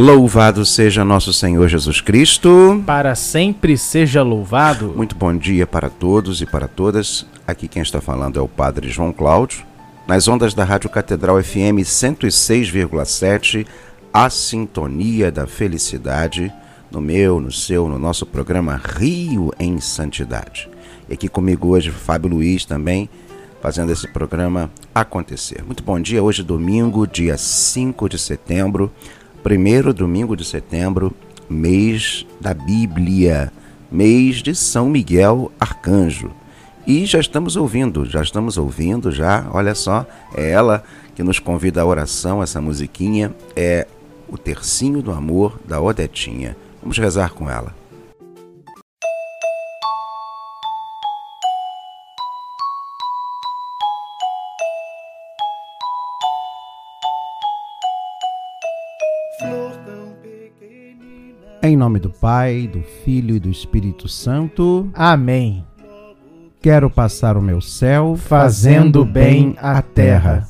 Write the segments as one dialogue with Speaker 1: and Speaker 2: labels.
Speaker 1: Louvado seja nosso Senhor Jesus Cristo.
Speaker 2: Para sempre seja louvado.
Speaker 1: Muito bom dia para todos e para todas. Aqui quem está falando é o Padre João Cláudio. Nas ondas da Rádio Catedral FM 106,7, a sintonia da felicidade, no meu, no seu, no nosso programa Rio em Santidade. E aqui comigo hoje Fábio Luiz também, fazendo esse programa acontecer. Muito bom dia, hoje domingo, dia 5 de setembro, primeiro domingo de setembro, mês da Bíblia, mês de São Miguel Arcanjo. E já estamos ouvindo, já estamos ouvindo, já, olha só, é ela que nos convida à oração, essa musiquinha é o Tercinho do Amor da Odetinha. Vamos rezar com ela. Em nome do Pai, do Filho e do Espírito Santo.
Speaker 2: Amém.
Speaker 1: Quero passar o meu céu
Speaker 2: fazendo bem à terra.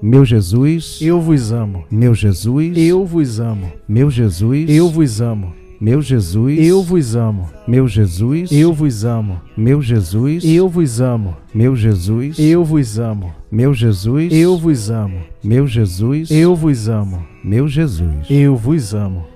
Speaker 1: Meu Jesus,
Speaker 2: eu vos amo.
Speaker 1: Meu Jesus,
Speaker 2: eu vos amo.
Speaker 1: Meu Jesus,
Speaker 2: eu vos amo.
Speaker 1: Meu Jesus,
Speaker 2: eu vos amo.
Speaker 1: Meu Jesus,
Speaker 2: eu vos amo.
Speaker 1: Meu Jesus,
Speaker 2: eu vos amo.
Speaker 1: Meu Jesus,
Speaker 2: eu vos amo.
Speaker 1: Meu Jesus,
Speaker 2: eu vos amo.
Speaker 1: Meu Jesus,
Speaker 2: eu vos amo.
Speaker 1: Meu Jesus,
Speaker 2: eu vos amo.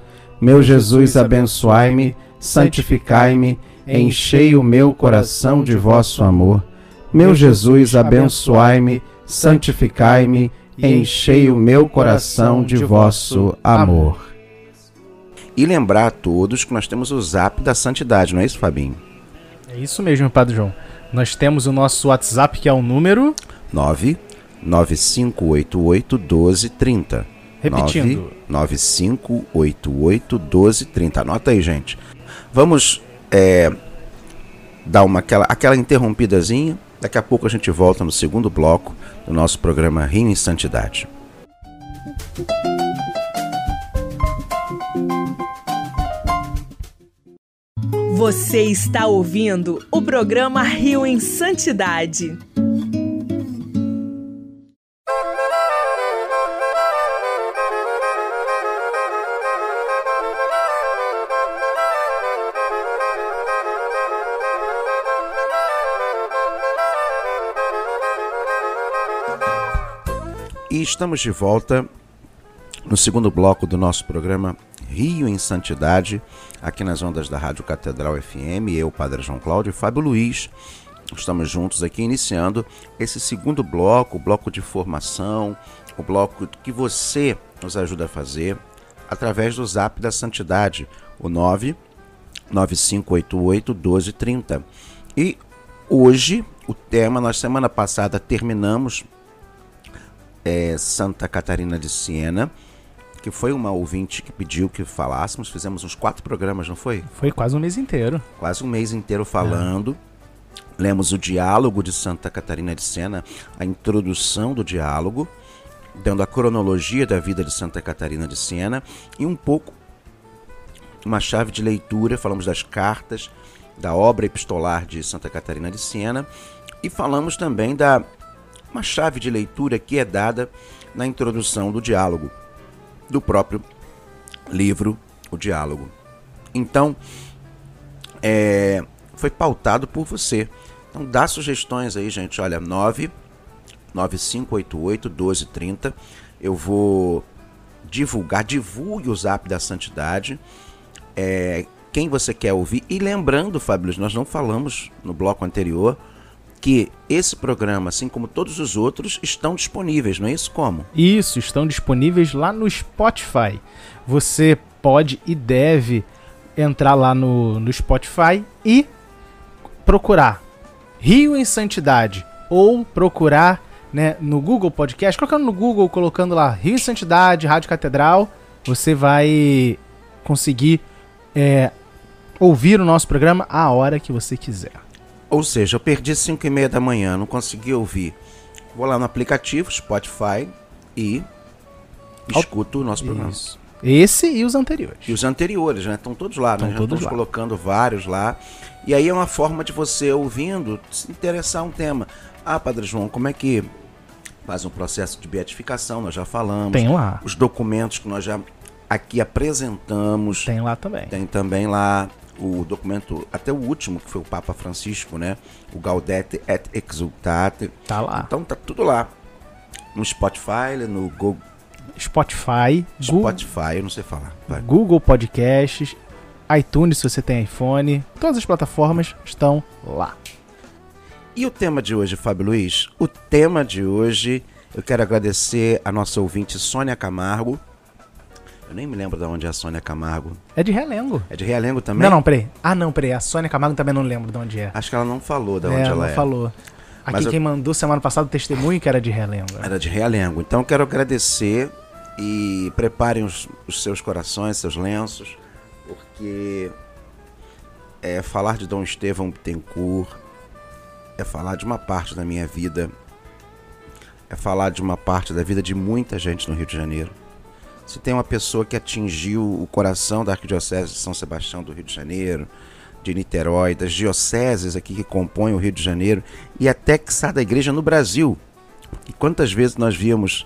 Speaker 1: Meu Jesus, abençoai-me, santificai-me, enchei o meu coração de vosso amor. Meu Jesus, abençoai-me, santificai-me, enchei o meu coração de vosso amor. E lembrar a todos que nós temos o zap da santidade, não é isso, Fabinho?
Speaker 2: É isso mesmo, Padre João. Nós temos o nosso WhatsApp que é o número
Speaker 1: 99588 1230.
Speaker 2: Repetindo.
Speaker 1: 9588 1230. Anota aí, gente. Vamos é, dar uma, aquela, aquela interrompidazinha. Daqui a pouco a gente volta no segundo bloco do nosso programa Rio em Santidade.
Speaker 3: Você está ouvindo o programa Rio em Santidade.
Speaker 1: Estamos de volta no segundo bloco do nosso programa Rio em Santidade, aqui nas ondas da Rádio Catedral FM, eu, Padre João Cláudio e Fábio Luiz. Estamos juntos aqui iniciando esse segundo bloco, o bloco de formação, o bloco que você nos ajuda a fazer através do Zap da Santidade, o 99588 1230. E hoje, o tema, nós semana passada terminamos é, Santa Catarina de Siena, que foi uma ouvinte que pediu que falássemos. Fizemos uns quatro programas, não foi?
Speaker 2: Foi quase um mês inteiro.
Speaker 1: Quase um mês inteiro falando. É. Lemos o diálogo de Santa Catarina de Siena, a introdução do diálogo, dando a cronologia da vida de Santa Catarina de Siena e um pouco uma chave de leitura. Falamos das cartas, da obra epistolar de Santa Catarina de Siena e falamos também da uma chave de leitura que é dada na introdução do diálogo do próprio livro O Diálogo. Então, é, foi pautado por você. Então, dá sugestões aí, gente. Olha, 9 9588 1230. Eu vou divulgar, divulgue o Zap da Santidade. É, quem você quer ouvir. E lembrando, Fábio, nós não falamos no bloco anterior que esse programa, assim como todos os outros, estão disponíveis, não é isso? Como?
Speaker 2: Isso, estão disponíveis lá no Spotify. Você pode e deve entrar lá no, no Spotify e procurar Rio em Santidade ou procurar né, no Google Podcast, colocando no Google, colocando lá Rio em Santidade, Rádio Catedral, você vai conseguir é, ouvir o nosso programa a hora que você quiser.
Speaker 1: Ou seja, eu perdi 5 e meia da manhã, não consegui ouvir. Vou lá no aplicativo Spotify e escuto o nosso programa. Isso.
Speaker 2: Esse e os anteriores.
Speaker 1: E os anteriores, né? Estão todos lá, Estão né? Já todos estamos lá. colocando vários lá. E aí é uma forma de você, ouvindo, se interessar um tema. Ah, Padre João, como é que faz um processo de beatificação? Nós já falamos.
Speaker 2: Tem lá.
Speaker 1: Os documentos que nós já aqui apresentamos.
Speaker 2: Tem lá também.
Speaker 1: Tem também lá o documento, até o último, que foi o Papa Francisco, né? O Gaudete et Exultate.
Speaker 2: Tá lá.
Speaker 1: Então tá tudo lá. No Spotify, no Google.
Speaker 2: Spotify.
Speaker 1: Spotify, eu não sei falar.
Speaker 2: Vai. Google Podcasts, iTunes, se você tem iPhone. Todas as plataformas estão lá.
Speaker 1: E o tema de hoje, Fábio Luiz? O tema de hoje, eu quero agradecer a nossa ouvinte Sônia Camargo eu nem me lembro de onde é a Sônia Camargo.
Speaker 2: É de Realengo.
Speaker 1: É de Realengo também?
Speaker 2: Não, não, peraí. Ah, não, peraí. A Sônia Camargo também não lembro de onde é.
Speaker 1: Acho que ela não falou de é, onde ela
Speaker 2: não
Speaker 1: é.
Speaker 2: falou. Aqui Mas quem eu... mandou semana passada o testemunho que era de Realengo.
Speaker 1: Era de Realengo. Então eu quero agradecer e preparem os, os seus corações, seus lenços, porque é falar de Dom Estevão Bittencourt é falar de uma parte da minha vida, é falar de uma parte da vida de muita gente no Rio de Janeiro se tem uma pessoa que atingiu o coração da Arquidiocese de São Sebastião do Rio de Janeiro, de Niterói, das dioceses aqui que compõem o Rio de Janeiro e até que da igreja no Brasil. E quantas vezes nós víamos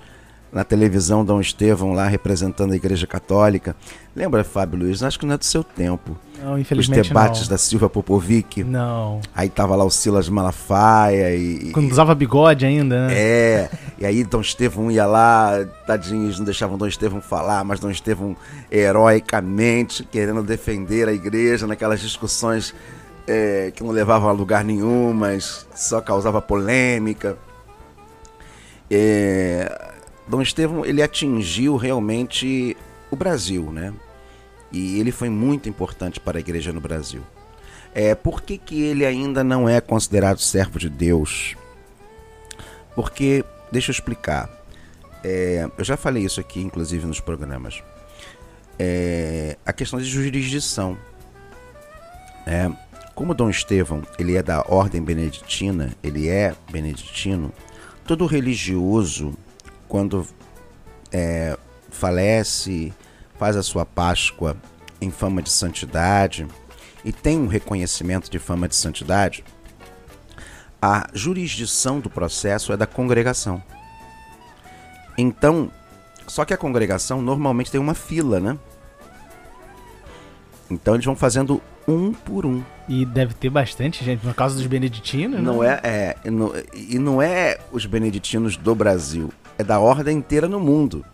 Speaker 1: na televisão Dom Estevão lá representando a Igreja Católica. Lembra, Fábio Luiz? Acho que não é do seu tempo.
Speaker 2: Não, infelizmente
Speaker 1: Os debates
Speaker 2: não.
Speaker 1: da Silva Popovic.
Speaker 2: Não.
Speaker 1: Aí tava lá o Silas Malafaia e...
Speaker 2: Quando usava bigode ainda, né?
Speaker 1: É. E aí Dom Estevão ia lá, tadinhos, não deixavam Dom Estevão falar, mas Dom Estevão heroicamente querendo defender a igreja naquelas discussões é, que não levavam a lugar nenhum, mas só causava polêmica. É, Dom Estevão ele atingiu realmente o Brasil, né? E ele foi muito importante para a igreja no Brasil. É, por que, que ele ainda não é considerado servo de Deus? Porque, deixa eu explicar. É, eu já falei isso aqui, inclusive, nos programas. É, a questão de jurisdição. É, como Dom Estevão ele é da ordem beneditina, ele é beneditino, todo religioso quando é, falece, faz a sua Páscoa em fama de santidade e tem um reconhecimento de fama de santidade, a jurisdição do processo é da congregação. Então, só que a congregação normalmente tem uma fila, né? Então eles vão fazendo um por um.
Speaker 2: E deve ter bastante gente, no caso dos beneditinos,
Speaker 1: não
Speaker 2: né?
Speaker 1: é, é no, e não é os beneditinos do Brasil, é da ordem inteira no mundo.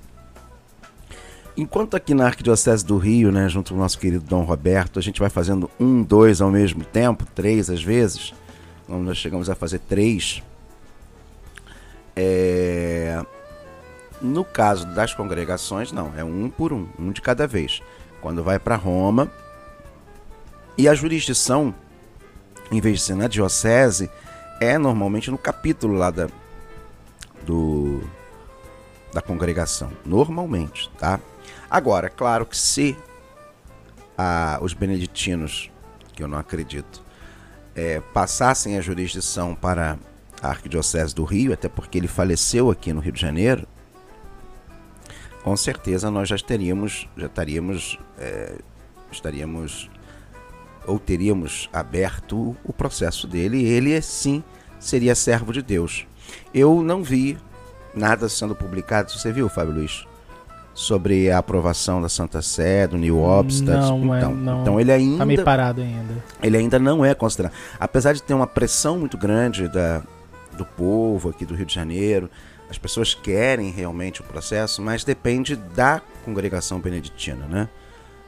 Speaker 1: Enquanto aqui na Arquidiocese do Rio, né, junto com o nosso querido Dom Roberto, a gente vai fazendo um, dois ao mesmo tempo, três às vezes, nós chegamos a fazer três. É... No caso das congregações, não, é um por um, um de cada vez. Quando vai para Roma, e a jurisdição, em vez de ser na diocese, é normalmente no capítulo lá da, do, da congregação, normalmente, tá? Agora, claro que se a, os beneditinos, que eu não acredito, é, passassem a jurisdição para a Arquidiocese do Rio, até porque ele faleceu aqui no Rio de Janeiro, com certeza nós já teríamos, já estaríamos, é, estaríamos ou teríamos aberto o processo dele e ele sim seria servo de Deus. Eu não vi nada sendo publicado. Você viu, Fábio Luiz? Sobre a aprovação da Santa Sé, do New Obstat.
Speaker 2: Não,
Speaker 1: então,
Speaker 2: não.
Speaker 1: então ele ainda.
Speaker 2: Tá meio parado ainda.
Speaker 1: Ele ainda não é considerado. Apesar de ter uma pressão muito grande da, do povo aqui do Rio de Janeiro, as pessoas querem realmente o processo, mas depende da congregação beneditina, né?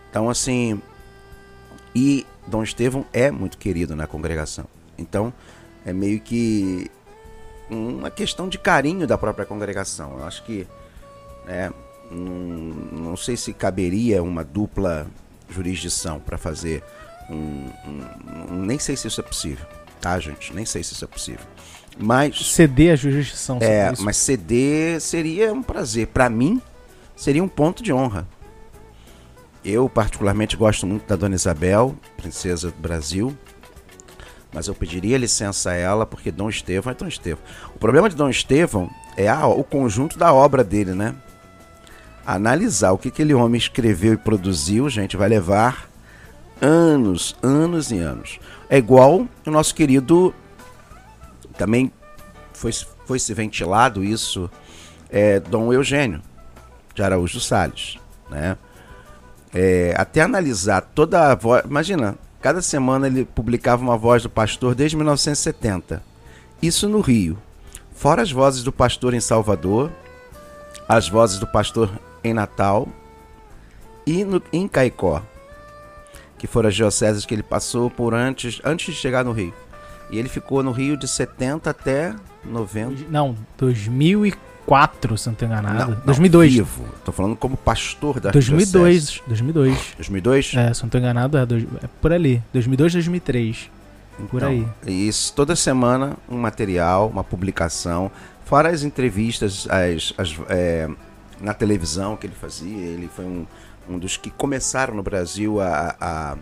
Speaker 1: Então, assim. E Dom Estevão é muito querido na congregação. Então, é meio que uma questão de carinho da própria congregação. Eu acho que é, não, não sei se caberia uma dupla jurisdição para fazer um, um, um, Nem sei se isso é possível, tá, gente? Nem sei se isso é possível. Mas.
Speaker 2: Ceder a jurisdição.
Speaker 1: É, isso. mas ceder seria um prazer. Para mim, seria um ponto de honra. Eu, particularmente, gosto muito da Dona Isabel, princesa do Brasil mas eu pediria licença a ela porque Dom Estevão é Dom Estevão. O problema de Dom Estevão é a, o conjunto da obra dele, né? Analisar o que aquele homem escreveu e produziu, gente, vai levar anos, anos e anos. É igual o nosso querido. Também foi, foi se ventilado isso, é, Dom Eugênio de Araújo Salles, né? É, até analisar toda a voz. Imagina, Cada semana ele publicava uma voz do pastor desde 1970. Isso no Rio. Fora as vozes do pastor em Salvador, as vozes do pastor em Natal e no, em Caicó, que foram as dioceses que ele passou por antes, antes de chegar no Rio. E ele ficou no Rio de 70 até 90.
Speaker 2: Não, 2004. 2004, se não estou enganado.
Speaker 1: Não,
Speaker 2: 2002.
Speaker 1: Vivo. Tô falando como pastor da
Speaker 2: 2002. 2002.
Speaker 1: 2002?
Speaker 2: É, se não estou enganado, é, dois, é por ali. 2002, 2003. Então, por aí.
Speaker 1: Isso, toda semana um material, uma publicação, fora as entrevistas as, as é, na televisão que ele fazia. Ele foi um, um dos que começaram no Brasil a, a,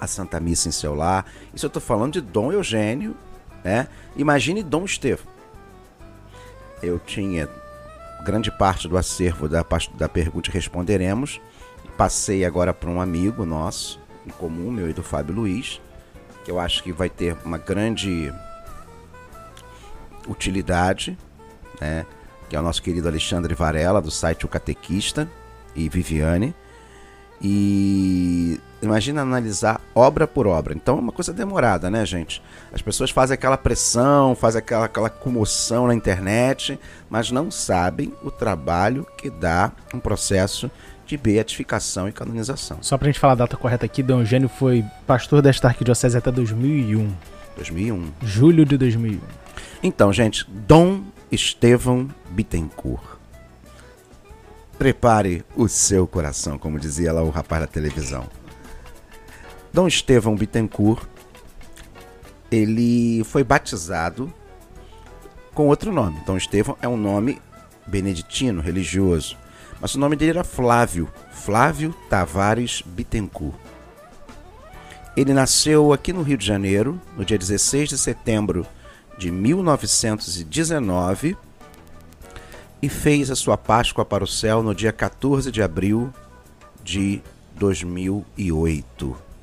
Speaker 1: a Santa Missa em seu lar. Isso eu estou falando de Dom Eugênio, né? Imagine Dom Estevão eu tinha grande parte do acervo da, da pergunta responderemos. Passei agora para um amigo nosso, em comum, meu e do Fábio Luiz, que eu acho que vai ter uma grande utilidade, né? que é o nosso querido Alexandre Varela, do site O Catequista, e Viviane. E imagina analisar obra por obra. Então é uma coisa demorada, né, gente? As pessoas fazem aquela pressão, fazem aquela, aquela comoção na internet, mas não sabem o trabalho que dá um processo de beatificação e canonização.
Speaker 2: Só pra gente falar a data correta aqui, Dom Eugênio foi pastor desta arquidiocese até 2001.
Speaker 1: 2001.
Speaker 2: Julho de 2001.
Speaker 1: Então, gente, Dom Estevão Bittencourt Prepare o seu coração, como dizia lá o rapaz da televisão. Dom Estevão Bittencourt, ele foi batizado com outro nome. Dom Estevão é um nome beneditino, religioso. Mas o nome dele era Flávio, Flávio Tavares Bittencourt. Ele nasceu aqui no Rio de Janeiro, no dia 16 de setembro de 1919 e fez a sua Páscoa para o céu no dia 14 de abril de 2008.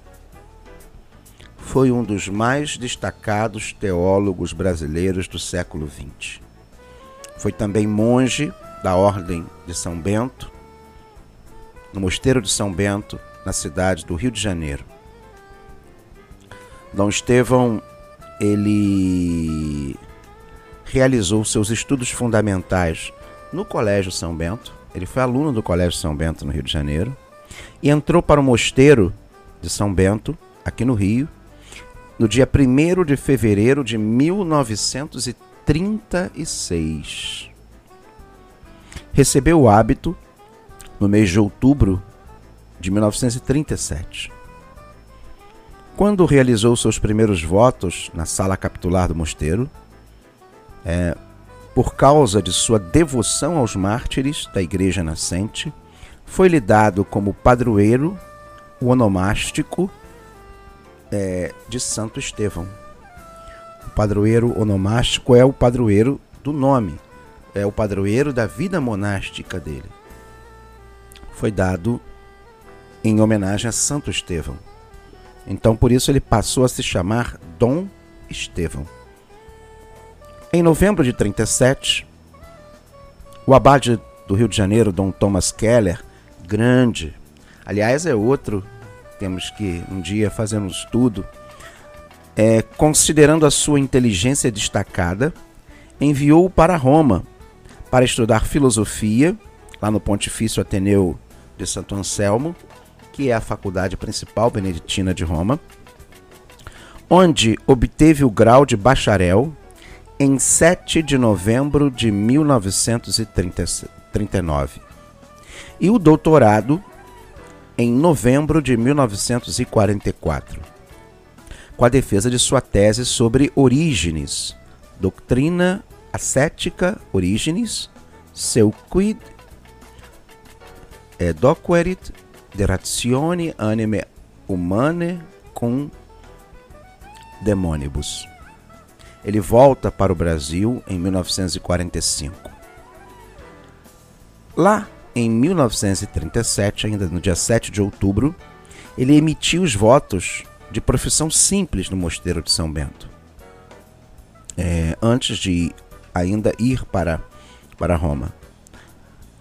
Speaker 1: Foi um dos mais destacados teólogos brasileiros do século XX. Foi também monge da Ordem de São Bento, no Mosteiro de São Bento, na cidade do Rio de Janeiro. Dom Estevão, ele realizou seus estudos fundamentais no Colégio São Bento. Ele foi aluno do Colégio São Bento no Rio de Janeiro e entrou para o mosteiro de São Bento, aqui no Rio, no dia 1 de fevereiro de 1936. Recebeu o hábito no mês de outubro de 1937. Quando realizou seus primeiros votos na sala capitular do mosteiro, é, por causa de sua devoção aos mártires da Igreja Nascente, foi-lhe dado como padroeiro o onomástico é, de Santo Estevão. O padroeiro onomástico é o padroeiro do nome, é o padroeiro da vida monástica dele. Foi dado em homenagem a Santo Estevão. Então, por isso, ele passou a se chamar Dom Estevão. Em novembro de 37, o abade do Rio de Janeiro, Dom Thomas Keller, grande, aliás, é outro, temos que um dia fazer um estudo, é, considerando a sua inteligência destacada, enviou-o para Roma para estudar filosofia, lá no Pontifício Ateneu de Santo Anselmo, que é a faculdade principal beneditina de Roma, onde obteve o grau de bacharel em 7 de novembro de 1939 e o doutorado em novembro de 1944, com a defesa de sua tese sobre Orígenes, doutrina ascética Orígenes, seu quid é, doquerit de ratione anime humane cum demonibus. Ele volta para o Brasil em 1945. Lá em 1937, ainda no dia 7 de outubro, ele emitiu os votos de profissão simples no Mosteiro de São Bento. É, antes de ainda ir para, para Roma.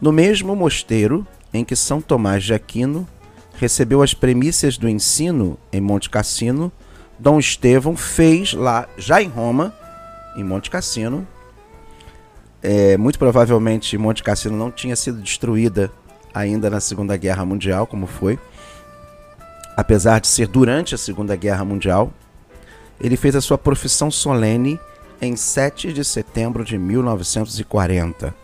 Speaker 1: No mesmo mosteiro, em que São Tomás de Aquino recebeu as premissas do ensino em Monte Cassino, Dom Estevão fez lá, já em Roma, em Monte Cassino. É, muito provavelmente Monte Cassino não tinha sido destruída ainda na Segunda Guerra Mundial, como foi. Apesar de ser durante a Segunda Guerra Mundial, ele fez a sua profissão solene em 7 de setembro de 1940.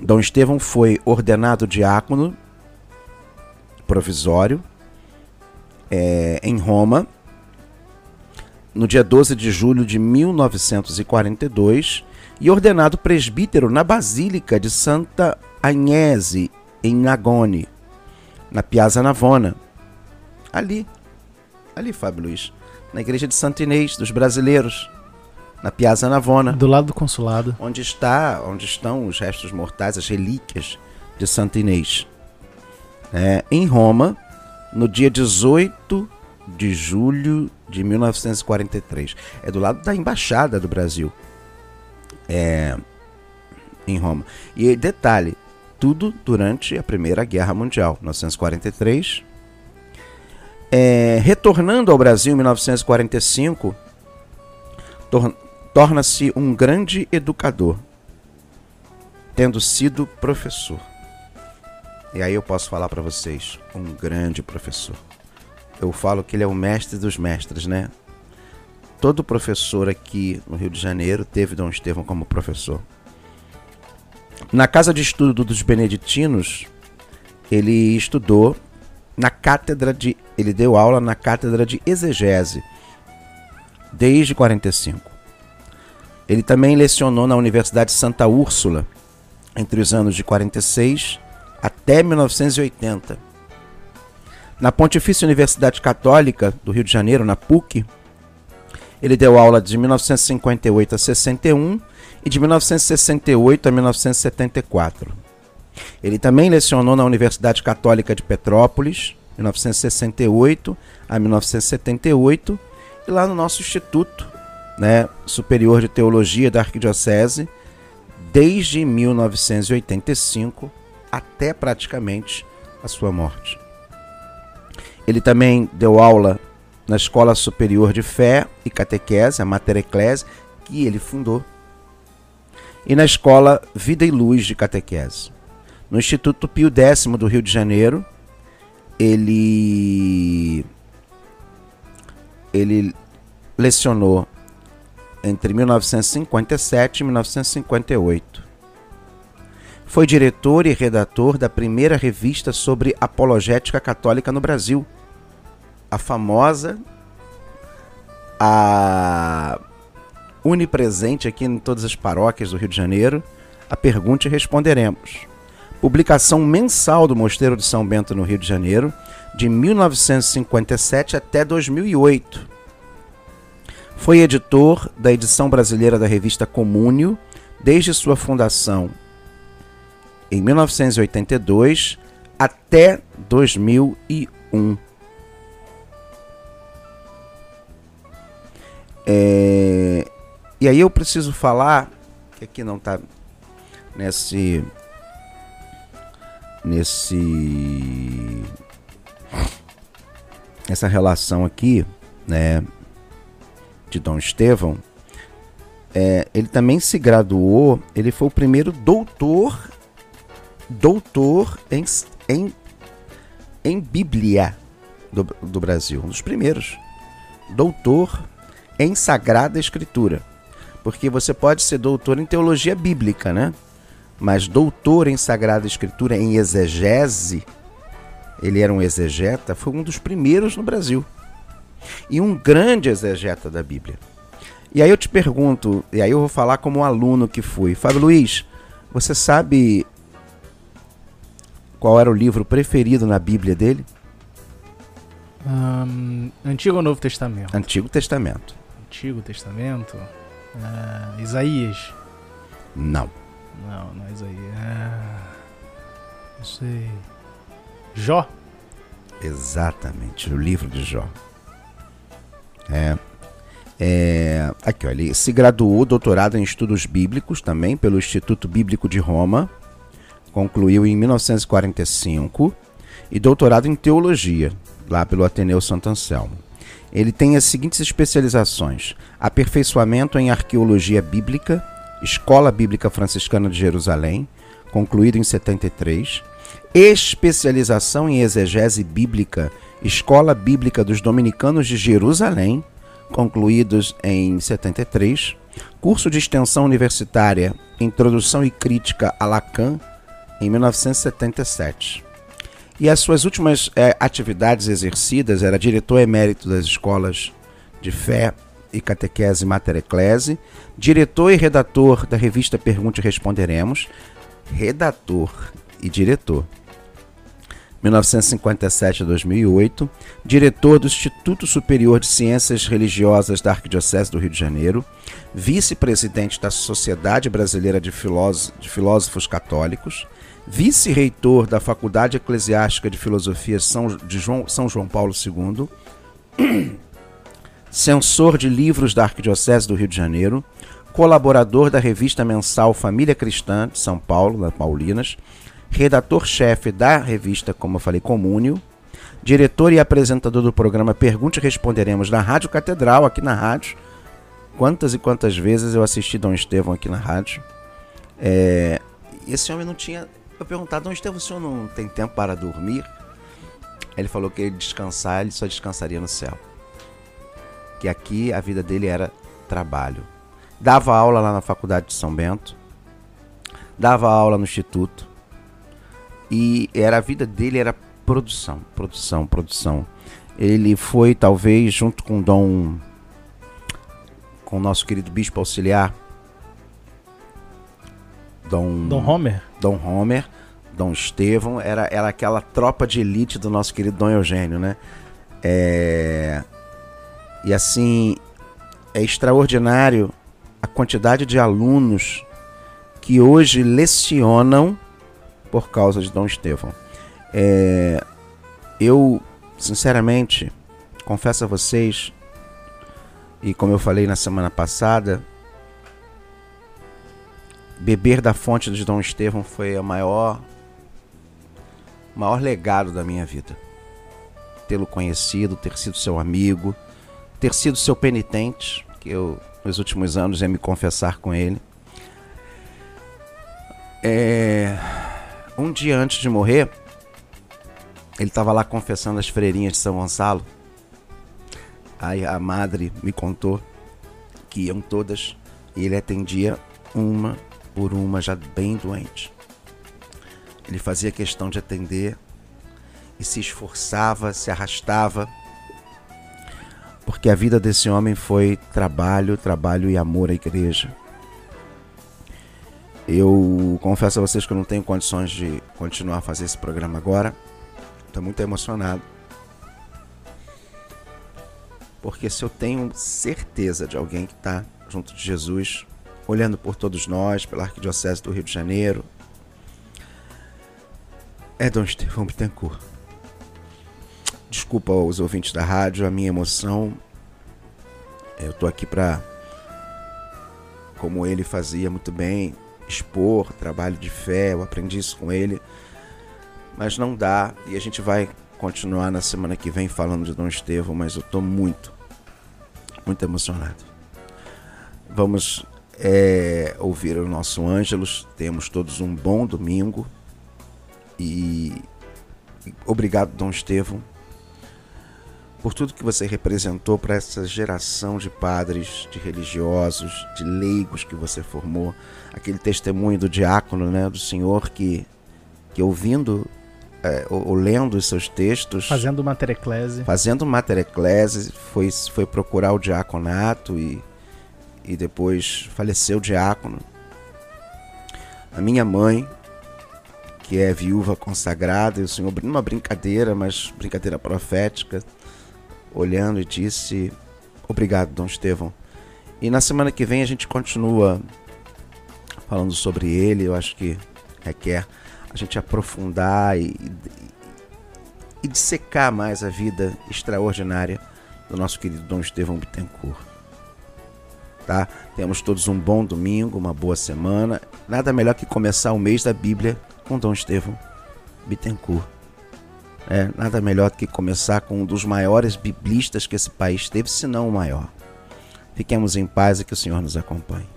Speaker 1: Dom Estevão foi ordenado diácono provisório é, em Roma no dia 12 de julho de 1942 e ordenado presbítero na Basílica de Santa Agnese, em Nagone, na Piazza Navona. Ali, ali, Fábio Luiz, na igreja de Santa Inês dos brasileiros, na Piazza Navona.
Speaker 2: Do lado do consulado.
Speaker 1: Onde está, onde estão os restos mortais, as relíquias de Santa Inês. É, em Roma, no dia 18 de julho de 1943. É do lado da embaixada do Brasil. É, em Roma. E detalhe, tudo durante a Primeira Guerra Mundial, 1943. É, retornando ao Brasil em 1945, torna-se um grande educador, tendo sido professor. E aí eu posso falar para vocês, um grande professor. Eu falo que ele é o mestre dos mestres, né? Todo professor aqui no Rio de Janeiro teve Dom Estevão como professor. Na casa de estudo dos beneditinos, ele estudou na cátedra de. Ele deu aula na cátedra de exegese desde 45. Ele também lecionou na Universidade Santa Úrsula entre os anos de 46 até 1980. Na Pontifícia Universidade Católica do Rio de Janeiro, na PUC, ele deu aula de 1958 a 61 e de 1968 a 1974. Ele também lecionou na Universidade Católica de Petrópolis, 1968 a 1978, e lá no nosso Instituto né, Superior de Teologia da Arquidiocese desde 1985 até praticamente a sua morte. Ele também deu aula na Escola Superior de Fé e Catequese, a Mater Ecclesi, que ele fundou, e na Escola Vida e Luz de Catequese. No Instituto Pio X do Rio de Janeiro, ele ele lecionou entre 1957 e 1958. Foi diretor e redator da primeira revista sobre apologética católica no Brasil, a famosa a onipresente aqui em todas as paróquias do Rio de Janeiro. A pergunta e responderemos. Publicação mensal do Mosteiro de São Bento no Rio de Janeiro, de 1957 até 2008. Foi editor da edição brasileira da revista Comúnio desde sua fundação em 1982 até 2001. É, e aí eu preciso falar que aqui não está nesse nesse essa relação aqui, né, de Dom Estevão, é, ele também se graduou, ele foi o primeiro doutor doutor em, em, em Bíblia do, do Brasil, um dos primeiros. Doutor em Sagrada Escritura. Porque você pode ser doutor em teologia bíblica, né? Mas doutor em Sagrada Escritura, em exegese, ele era um exegeta, foi um dos primeiros no Brasil. E um grande exegeta da Bíblia. E aí eu te pergunto, e aí eu vou falar como um aluno que fui. Fábio Luiz, você sabe qual era o livro preferido na Bíblia dele?
Speaker 2: Um, Antigo ou Novo Testamento?
Speaker 1: Antigo Testamento.
Speaker 2: Antigo Testamento? Uh, Isaías?
Speaker 1: Não.
Speaker 2: Não, não é Isaías. Uh, não sei. Jó?
Speaker 1: Exatamente, o livro de Jó. É. é aqui, ó, ele se graduou, doutorado em estudos bíblicos também pelo Instituto Bíblico de Roma. Concluiu em 1945 e doutorado em teologia lá pelo Ateneu Santo Anselmo. Ele tem as seguintes especializações: aperfeiçoamento em arqueologia bíblica, Escola Bíblica Franciscana de Jerusalém, concluído em 73, especialização em exegese bíblica, Escola Bíblica dos Dominicanos de Jerusalém, concluídos em 73, curso de extensão universitária Introdução e Crítica a Lacan, em 1977. E as suas últimas é, atividades exercidas era diretor emérito das escolas de fé e catequese Mater Ecclesi, diretor e redator da revista Pergunte e Responderemos, redator e diretor. 1957 a 2008, diretor do Instituto Superior de Ciências Religiosas da Arquidiocese do Rio de Janeiro, vice-presidente da Sociedade Brasileira de Filósofos Católicos, vice-reitor da Faculdade Eclesiástica de Filosofia São, de João, São João Paulo II, censor de livros da Arquidiocese do Rio de Janeiro, colaborador da revista mensal Família Cristã de São Paulo, da Paulinas, redator-chefe da revista, como eu falei, Comúnio, diretor e apresentador do programa Pergunte e Responderemos na Rádio Catedral, aqui na rádio. Quantas e quantas vezes eu assisti Dom Estevão aqui na rádio. É, esse homem não tinha perguntar, Dom Estevão, o senhor não tem tempo para dormir? Ele falou que ele descansar, ele só descansaria no céu. Que aqui a vida dele era trabalho. Dava aula lá na faculdade de São Bento, dava aula no instituto, e era a vida dele era produção, produção, produção. Ele foi talvez junto com Dom com o nosso querido bispo auxiliar Dom,
Speaker 2: Dom Homer.
Speaker 1: Dom Homer, Dom Estevão, era, era aquela tropa de elite do nosso querido Dom Eugênio, né? É... E assim, é extraordinário a quantidade de alunos que hoje lecionam por causa de Dom Estevão. É... Eu, sinceramente, confesso a vocês, e como eu falei na semana passada, beber da fonte de Dom Estevão foi o maior, maior legado da minha vida. Tê-lo conhecido, ter sido seu amigo, ter sido seu penitente, que eu nos últimos anos ia me confessar com ele. É... Um dia antes de morrer, ele estava lá confessando as freirinhas de São Gonçalo. Aí a madre me contou que iam todas e ele atendia uma por uma já bem doente. Ele fazia questão de atender e se esforçava, se arrastava. porque a vida desse homem foi trabalho, trabalho e amor à igreja. Eu confesso a vocês que eu não tenho condições de continuar a fazer esse programa agora. Estou muito emocionado. Porque se eu tenho certeza de alguém que está junto de Jesus, olhando por todos nós, pela Arquidiocese do Rio de Janeiro, é Dom Estevão Bittencourt. Desculpa os ouvintes da rádio, a minha emoção. Eu estou aqui para, como ele fazia muito bem, expor trabalho de fé, eu aprendi isso com ele. Mas não dá, e a gente vai continuar na semana que vem falando de Dom Estevão, mas eu estou muito, muito emocionado. Vamos é, ouvir o nosso Ângelos, temos todos um bom domingo e obrigado, Dom Estevão, por tudo que você representou para essa geração de padres, de religiosos, de leigos que você formou. Aquele testemunho do diácono, né, do senhor que, que ouvindo é, ou, ou, lendo os seus textos.
Speaker 2: Fazendo matereclese.
Speaker 1: Fazendo matereclese, foi, foi procurar o diaconato e, e depois faleceu diácono. A minha mãe, que é viúva consagrada, e o senhor, numa brincadeira, mas brincadeira profética, olhando e disse: Obrigado, Dom Estevão. E na semana que vem a gente continua falando sobre ele. Eu acho que requer a gente aprofundar e, e, e dissecar mais a vida extraordinária do nosso querido Dom Estevão Bittencourt. Tá? Temos todos um bom domingo, uma boa semana. Nada melhor que começar o mês da Bíblia com Dom Estevão Bittencourt. É, nada melhor que começar com um dos maiores biblistas que esse país teve, se não o maior. Fiquemos em paz e que o Senhor nos acompanhe.